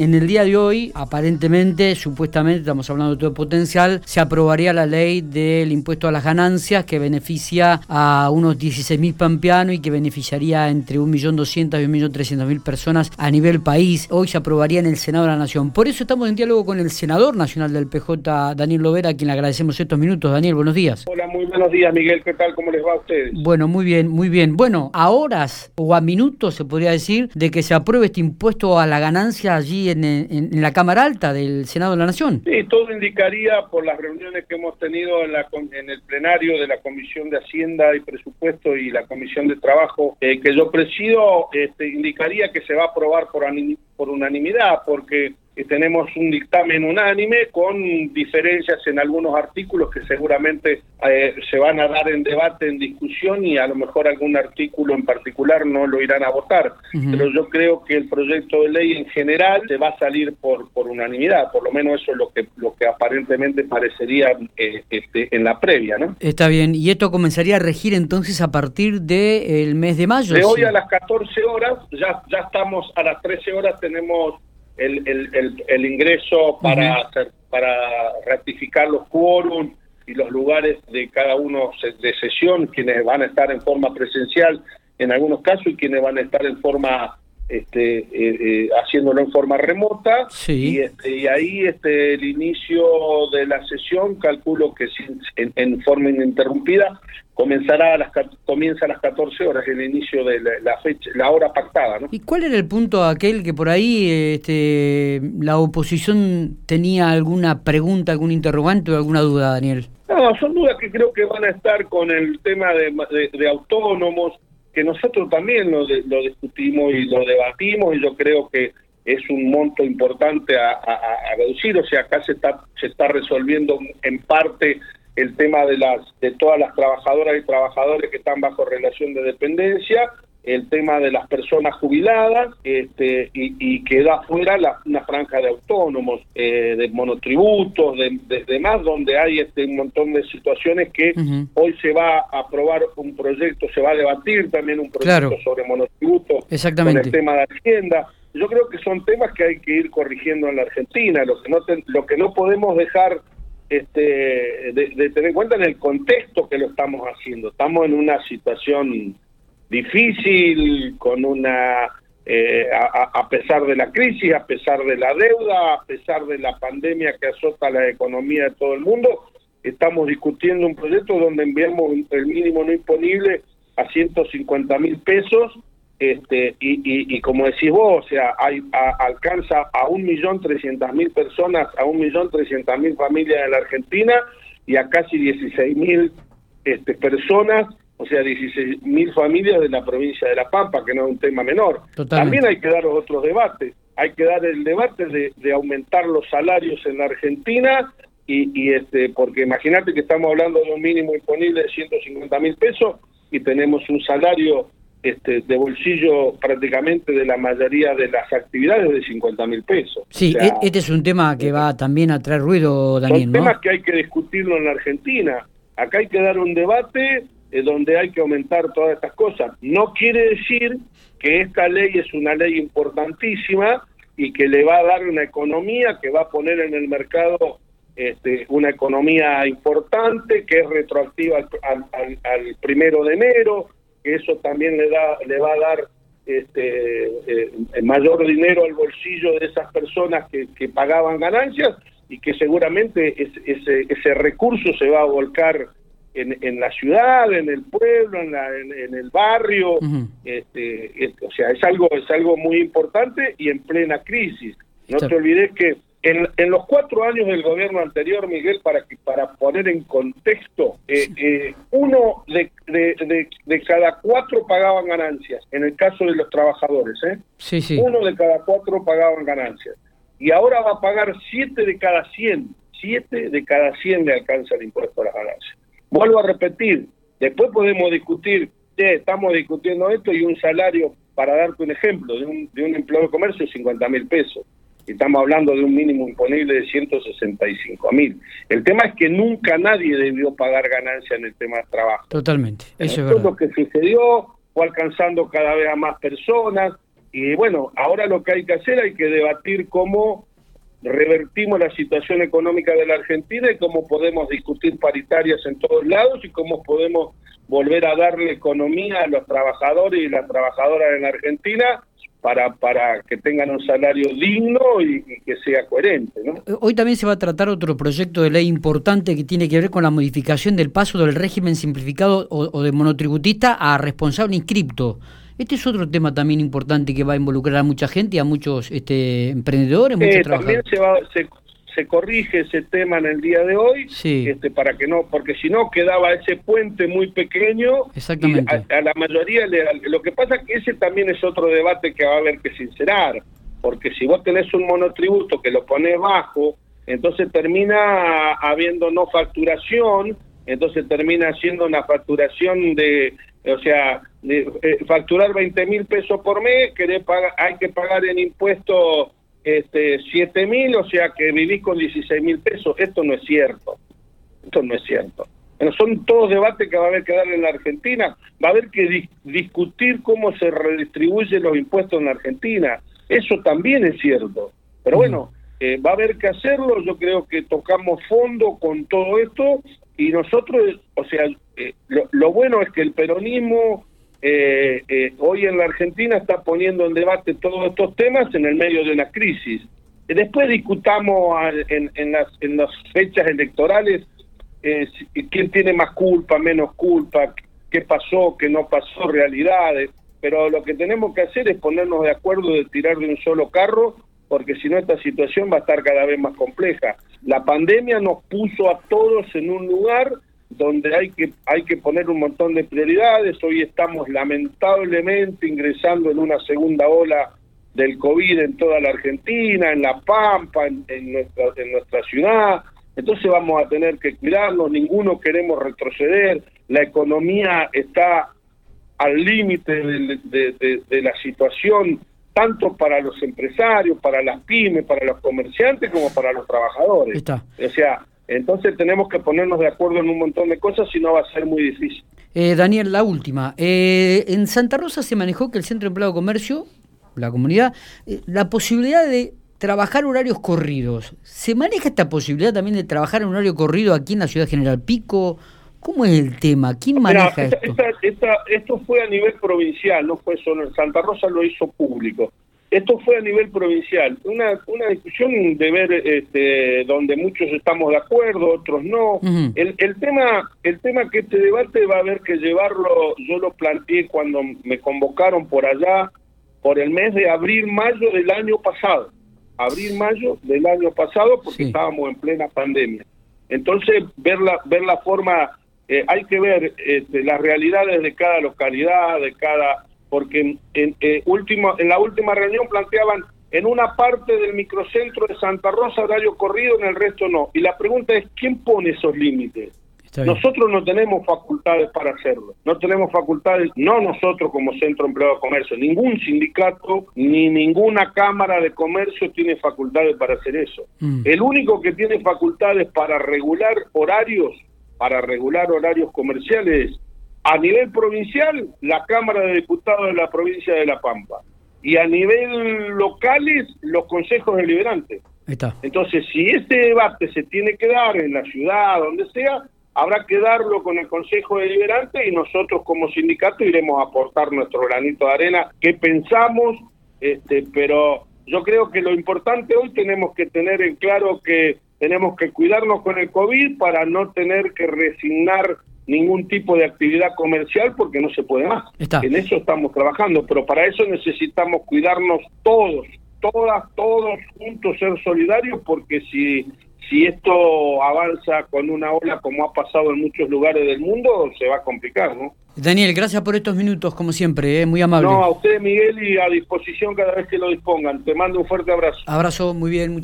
En el día de hoy, aparentemente, supuestamente, estamos hablando de todo potencial, se aprobaría la ley del impuesto a las ganancias que beneficia a unos 16.000 pampeanos y que beneficiaría entre 1.200.000 y 1.300.000 personas a nivel país. Hoy se aprobaría en el Senado de la Nación. Por eso estamos en diálogo con el senador nacional del PJ, Daniel Lovera, a quien le agradecemos estos minutos. Daniel, buenos días. Hola, muy buenos días, Miguel. ¿Qué tal? ¿Cómo les va a ustedes? Bueno, muy bien, muy bien. Bueno, a horas o a minutos se podría decir de que se apruebe este impuesto a la ganancia allí en, la Cámara Alta del Senado de la Nación. Sí, todo indicaría por las reuniones que hemos tenido en, el plenario de la Comisión de Hacienda y Presupuesto y la Comisión de Trabajo eh, que yo presido, este, indicaría que se va a aprobar por unanimidad, porque tenemos un dictamen unánime con diferencias en algunos artículos que seguramente eh, se van a dar en debate, en discusión y a lo mejor algún artículo en particular no lo irán a votar. Pero yo creo que el proyecto de ley en general se va a salir por, por unanimidad, por lo menos eso es lo que, lo que aparentemente parecería eh, este, en la previa. ¿no? Está bien, y esto comenzaría a regir entonces a partir del mes de mayo. De hoy a las 14 horas, ya, ya estamos a las 13 horas, tenemos el, el, el, ingreso para, hacer, para ratificar los quórum y los lugares de cada uno de sesión, quienes van a estar en forma presencial en algunos casos y quienes van a estar en forma este, eh, eh, haciéndolo en forma remota. Y, este, y ahí este, el inicio de la sesión calculo que en, en forma ininterrumpida comenzará a las comienza a las 14 horas el inicio de la, fecha la hora pactada ¿no? y cuál era el punto aquel que por ahí este, la oposición tenía alguna pregunta algún interrogante o alguna duda Daniel no son dudas que creo que van a estar con el tema de autónomos que nosotros también lo, lo discutimos y lo debatimos y yo creo que es un monto importante a, reducir, o sea, acá se está, se está resolviendo en parte el tema de las de todas las trabajadoras y trabajadores que están bajo relación de dependencia, el tema de las personas jubiladas este, y, queda fuera la, una franja de autónomos, eh, de monotributos, de, demás, donde hay este, un montón de situaciones que hoy se va a aprobar un proyecto, se va a debatir también un proyecto sobre monotributos Exactamente. con el tema de Hacienda. Yo creo que son temas que hay que ir corrigiendo en la Argentina, lo que no, lo que no podemos dejar este, de, de tener en cuenta en el contexto que lo estamos haciendo. Estamos en una situación difícil, con una, eh, a, pesar de la crisis, a pesar de la deuda, a pesar de la pandemia que azota la economía de todo el mundo, estamos discutiendo un proyecto donde enviamos el mínimo no imponible a 150 mil pesos este, y, y, como decís vos, o sea, hay, alcanza a millón trescientas mil personas, a un millón trescientas mil familias en la Argentina y a casi 16 mil este, personas o sea, 16.000 familias de la provincia de La Pampa, que no es un tema menor. También hay que dar los otros debates. Hay que dar el debate de, aumentar los salarios en la Argentina y, este porque imagínate que estamos hablando de un mínimo imponible de 150 mil pesos y tenemos un salario este, de bolsillo prácticamente de la mayoría de las actividades de 50 mil pesos. Sí, e, este es un tema que va también a traer ruido, Daniel. Son temas que hay que discutirlo en la Argentina. Acá hay que dar un debate donde hay que aumentar todas estas cosas. No quiere decir que esta ley es una ley importantísima y que le va a dar una economía que va a poner en el mercado este, una economía importante, que es retroactiva al, primero de enero, que eso también le da le va a dar este, eh, mayor dinero al bolsillo de esas personas que, pagaban ganancias y que seguramente ese, ese recurso se va a volcar en, en, la ciudad, en el pueblo, en, la, en, el barrio, este, o sea, es algo, es algo muy importante y en plena crisis. No te olvides que en, en, los cuatro años del gobierno anterior, Miguel, para que para poner en contexto, eh, eh, uno de, de, de, cada cuatro pagaban ganancias, en el caso de los trabajadores, ¿eh? Sí, sí. Uno de cada cuatro pagaban ganancias. Y ahora va a pagar siete de cada cien, siete de cada cien le alcanza el impuesto a las ganancias. Vuelvo a repetir, después podemos discutir, estamos discutiendo esto y un salario, para darte un ejemplo, de un, de un empleado de comercio, 50 mil pesos. Estamos hablando de un mínimo imponible de 165 mil. El tema es que nunca nadie debió pagar ganancia en el tema de trabajo. Totalmente. Eso es lo que sucedió, fue alcanzando cada vez a más personas, y bueno, ahora lo que hay que hacer, hay que debatir cómo revertimos la situación económica de la Argentina y cómo podemos discutir paritarias en todos lados y cómo podemos volver a darle economía a los trabajadores y las trabajadoras en la Argentina para, para que tengan un salario digno y, que sea coherente. Hoy también se va a tratar otro proyecto de ley importante que tiene que ver con la modificación del paso del régimen simplificado o, de monotributista a responsable inscripto. Este es otro tema también importante que va a involucrar a mucha gente y a muchos este, emprendedores, muchos eh, También se, va, se, se corrige ese tema en el día de hoy, este, para que no, porque si no quedaba ese puente muy pequeño. Exactamente. a, la mayoría, lo que pasa es que ese también es otro debate que va a haber que sincerar, porque si vos tenés un monotributo que lo pones bajo, entonces termina habiendo no facturación, entonces termina siendo una facturación de, o sea, facturar 20 mil pesos por mes, que pagar, hay que pagar en impuestos este, 7 mil, o sea que vivís con 16 mil pesos. Esto no es cierto. Esto no es cierto. Bueno, son todos debates que va a haber que dar en la Argentina. Va a haber que discutir cómo se redistribuyen los impuestos en la Argentina. Eso también es cierto. Pero bueno, eh, va a haber que hacerlo. Yo creo que tocamos fondo con todo esto y nosotros, o sea, eh, lo, lo bueno es que el peronismo eh, eh, hoy en la Argentina está poniendo en debate todos estos temas en el medio de una crisis. Después discutamos en, en, las, en las fechas electorales eh, quién tiene más culpa, menos culpa, qué pasó, qué no pasó, realidades. Pero lo que tenemos que hacer es ponernos de acuerdo de tirar de un solo carro, porque si no esta situación va a estar cada vez más compleja. La pandemia nos puso a todos en un lugar donde hay que hay que poner un montón de prioridades. Hoy estamos lamentablemente ingresando en una segunda ola del COVID en toda la Argentina, en La Pampa, en, nuestra en nuestra ciudad. Entonces vamos a tener que cuidarnos, ninguno queremos retroceder, la economía está al límite de, de, la situación, tanto para los empresarios, para las pymes, para los comerciantes, como para los trabajadores. Está. O sea, entonces tenemos que ponernos de acuerdo en un montón de cosas, si no va a ser muy difícil. Eh, Daniel, la última. Eh, en Santa Rosa se manejó que el Centro de Empleo de Comercio, la comunidad, eh, la posibilidad de trabajar horarios corridos. ¿Se maneja esta posibilidad también de trabajar en horario corrido aquí en la ciudad General Pico? ¿Cómo es el tema? ¿Quién maneja esto? esto fue a nivel provincial, no fue solo en Santa Rosa, lo hizo público. Esto fue a nivel provincial, una, una discusión de ver este, donde muchos estamos de acuerdo, otros no. el, el, tema el tema que este debate va a haber que llevarlo, yo lo planteé cuando me convocaron por allá, por el mes de abril-mayo del año pasado. Abril-mayo del año pasado, porque estábamos en plena pandemia. Entonces, ver la, ver la forma, eh, hay que ver este, las realidades de cada localidad, de cada porque en, eh, último, en la última reunión planteaban en una parte del microcentro de Santa Rosa horario corrido, en el resto no. Y la pregunta es, ¿quién pone esos límites? Nosotros no tenemos facultades para hacerlo. No tenemos facultades, no nosotros como Centro Empleado de Comercio, ningún sindicato ni ninguna Cámara de Comercio tiene facultades para hacer eso. Mm. El único que tiene facultades para regular horarios, para regular horarios comerciales a nivel provincial, la Cámara de Diputados de la provincia de La Pampa. Y a nivel locales, los consejos deliberantes. Está. Entonces, si este debate se tiene que dar en la ciudad, donde sea, habrá que darlo con el Consejo Deliberante y nosotros como sindicato iremos a aportar nuestro granito de arena que pensamos, este, pero yo creo que lo importante hoy tenemos que tener en claro que tenemos que cuidarnos con el COVID para no tener que resignar ningún tipo de actividad comercial porque no se puede más. En eso estamos trabajando, pero para eso necesitamos cuidarnos todos, todas, todos juntos, ser solidarios, porque si si esto avanza con una ola como ha pasado en muchos lugares del mundo, se va a complicar, ¿no? Daniel, gracias por estos minutos, como siempre, ¿eh? muy amable. No, a usted, Miguel, y a disposición cada vez que lo dispongan. Te mando un fuerte abrazo. Abrazo, muy bien.